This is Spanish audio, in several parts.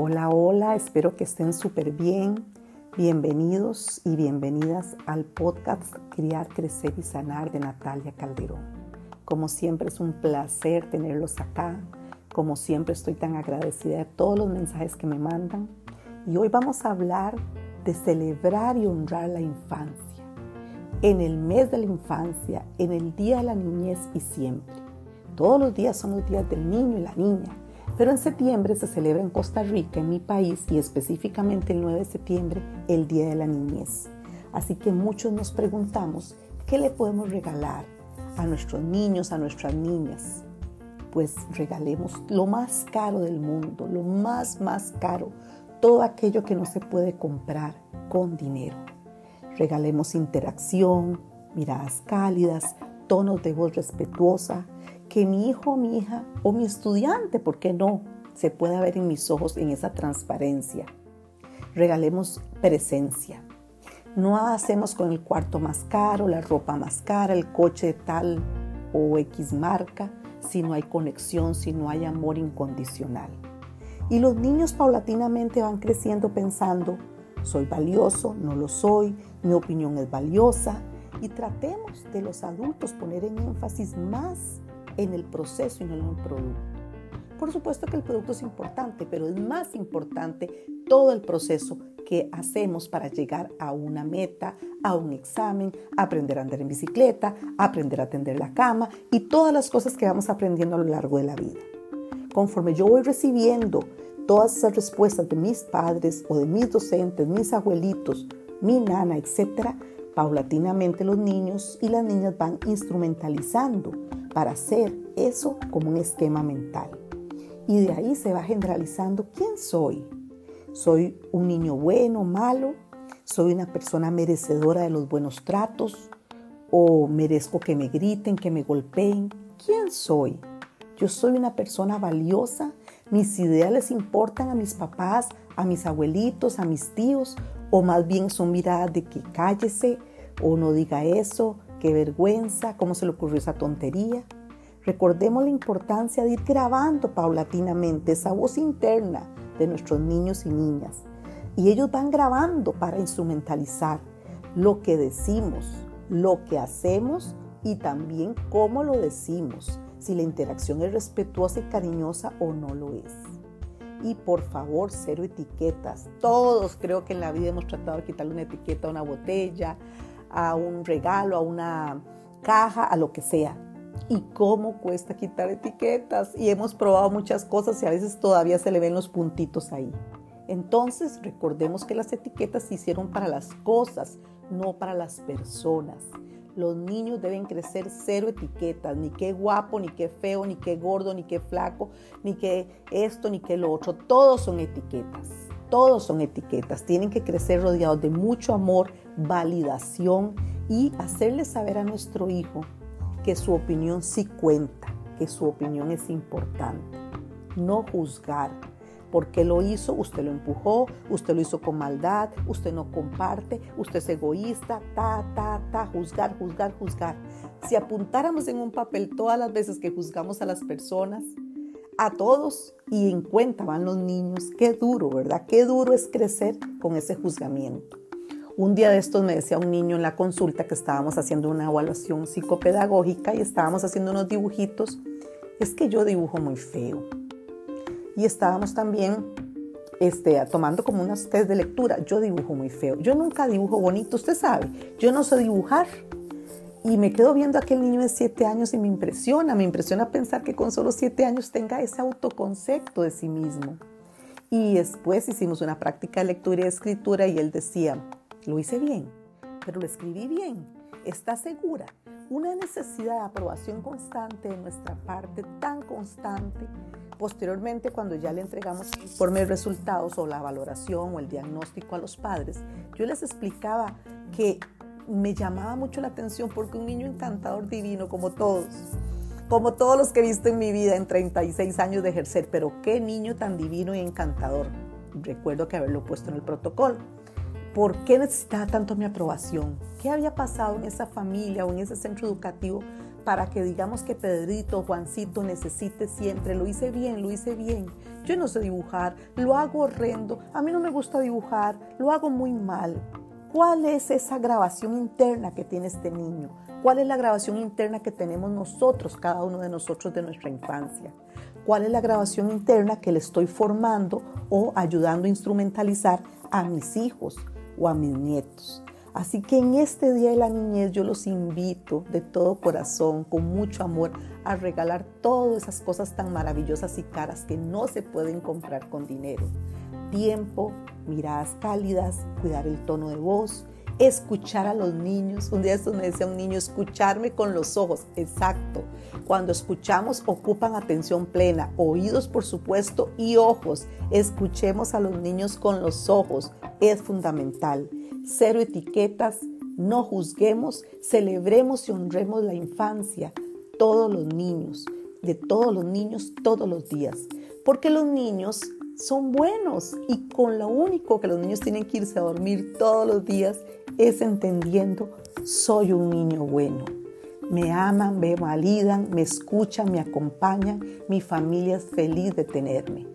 Hola, hola, espero que estén súper bien. Bienvenidos y bienvenidas al podcast Criar, Crecer y Sanar de Natalia Calderón. Como siempre es un placer tenerlos acá. Como siempre estoy tan agradecida de todos los mensajes que me mandan. Y hoy vamos a hablar de celebrar y honrar la infancia. En el mes de la infancia, en el día de la niñez y siempre. Todos los días son los días del niño y la niña pero en septiembre se celebra en Costa Rica, en mi país, y específicamente el 9 de septiembre, el Día de la Niñez. Así que muchos nos preguntamos, ¿qué le podemos regalar a nuestros niños, a nuestras niñas? Pues regalemos lo más caro del mundo, lo más, más caro, todo aquello que no se puede comprar con dinero. Regalemos interacción, miradas cálidas, tonos de voz respetuosa, que mi hijo, mi hija o mi estudiante, ¿por qué no? Se pueda ver en mis ojos en esa transparencia. Regalemos presencia. No hacemos con el cuarto más caro, la ropa más cara, el coche tal o X marca, si no hay conexión, si no hay amor incondicional. Y los niños paulatinamente van creciendo pensando, soy valioso, no lo soy, mi opinión es valiosa. Y tratemos de los adultos poner en énfasis más en el proceso y no en el producto. Por supuesto que el producto es importante, pero es más importante todo el proceso que hacemos para llegar a una meta, a un examen, aprender a andar en bicicleta, aprender a tender la cama y todas las cosas que vamos aprendiendo a lo largo de la vida. Conforme yo voy recibiendo todas esas respuestas de mis padres o de mis docentes, mis abuelitos, mi nana, etc., paulatinamente los niños y las niñas van instrumentalizando para hacer eso como un esquema mental. Y de ahí se va generalizando quién soy. ¿Soy un niño bueno, malo? ¿Soy una persona merecedora de los buenos tratos? ¿O merezco que me griten, que me golpeen? ¿Quién soy? ¿Yo soy una persona valiosa? ¿Mis ideales importan a mis papás, a mis abuelitos, a mis tíos? ¿O más bien son miradas de que cállese o no diga eso? Qué vergüenza, cómo se le ocurrió esa tontería. Recordemos la importancia de ir grabando paulatinamente esa voz interna de nuestros niños y niñas. Y ellos van grabando para instrumentalizar lo que decimos, lo que hacemos y también cómo lo decimos, si la interacción es respetuosa y cariñosa o no lo es. Y por favor, cero etiquetas. Todos creo que en la vida hemos tratado de quitarle una etiqueta a una botella, a un regalo, a una caja, a lo que sea. Y cómo cuesta quitar etiquetas. Y hemos probado muchas cosas y a veces todavía se le ven los puntitos ahí. Entonces recordemos que las etiquetas se hicieron para las cosas, no para las personas. Los niños deben crecer cero etiquetas, ni qué guapo, ni qué feo, ni qué gordo, ni qué flaco, ni qué esto, ni qué lo otro. Todos son etiquetas. Todos son etiquetas. Tienen que crecer rodeados de mucho amor, validación y hacerle saber a nuestro hijo que su opinión sí cuenta, que su opinión es importante. No juzgar. porque lo hizo? Usted lo empujó, usted lo hizo con maldad, usted no comparte, usted es egoísta, ta, ta, ta, juzgar, juzgar, juzgar. Si apuntáramos en un papel todas las veces que juzgamos a las personas, a todos y en cuenta van los niños. Qué duro, ¿verdad? Qué duro es crecer con ese juzgamiento. Un día de estos me decía un niño en la consulta que estábamos haciendo una evaluación psicopedagógica y estábamos haciendo unos dibujitos. Es que yo dibujo muy feo. Y estábamos también este, tomando como unas test de lectura. Yo dibujo muy feo. Yo nunca dibujo bonito, usted sabe. Yo no sé dibujar. Y me quedo viendo a aquel niño de siete años y me impresiona, me impresiona pensar que con solo siete años tenga ese autoconcepto de sí mismo. Y después hicimos una práctica de lectura y escritura y él decía, lo hice bien, pero lo escribí bien, ¿está segura? Una necesidad de aprobación constante de nuestra parte, tan constante. Posteriormente, cuando ya le entregamos el informe de resultados o la valoración o el diagnóstico a los padres, yo les explicaba que me llamaba mucho la atención porque un niño encantador divino como todos, como todos los que he visto en mi vida en 36 años de ejercer, pero qué niño tan divino y encantador. Recuerdo que haberlo puesto en el protocolo. ¿Por qué necesitaba tanto mi aprobación? ¿Qué había pasado en esa familia o en ese centro educativo para que digamos que Pedrito, Juancito necesite siempre, lo hice bien, lo hice bien. Yo no sé dibujar, lo hago horrendo, a mí no me gusta dibujar, lo hago muy mal. ¿Cuál es esa grabación interna que tiene este niño? ¿Cuál es la grabación interna que tenemos nosotros, cada uno de nosotros de nuestra infancia? ¿Cuál es la grabación interna que le estoy formando o ayudando a instrumentalizar a mis hijos o a mis nietos? Así que en este Día de la Niñez yo los invito de todo corazón, con mucho amor, a regalar todas esas cosas tan maravillosas y caras que no se pueden comprar con dinero. Tiempo, miradas cálidas, cuidar el tono de voz, escuchar a los niños. Un día esto me decía un niño, escucharme con los ojos. Exacto. Cuando escuchamos ocupan atención plena, oídos por supuesto y ojos. Escuchemos a los niños con los ojos. Es fundamental cero etiquetas, no juzguemos, celebremos y honremos la infancia, todos los niños, de todos los niños todos los días, porque los niños son buenos y con lo único que los niños tienen que irse a dormir todos los días es entendiendo, soy un niño bueno. Me aman, me validan, me escuchan, me acompañan, mi familia es feliz de tenerme.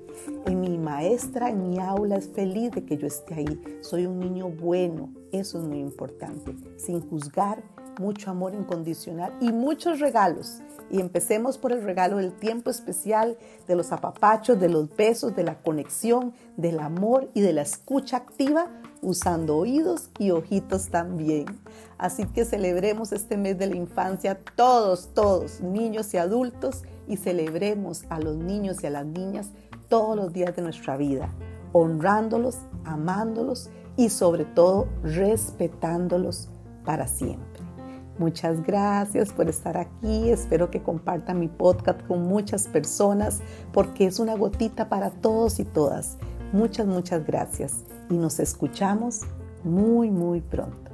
En mi maestra, en mi aula es feliz de que yo esté ahí. Soy un niño bueno, eso es muy importante. Sin juzgar, mucho amor incondicional y muchos regalos. Y empecemos por el regalo del tiempo especial, de los apapachos, de los besos, de la conexión, del amor y de la escucha activa, usando oídos y ojitos también. Así que celebremos este mes de la infancia todos, todos, niños y adultos, y celebremos a los niños y a las niñas todos los días de nuestra vida, honrándolos, amándolos y sobre todo respetándolos para siempre. Muchas gracias por estar aquí. Espero que compartan mi podcast con muchas personas porque es una gotita para todos y todas. Muchas, muchas gracias y nos escuchamos muy, muy pronto.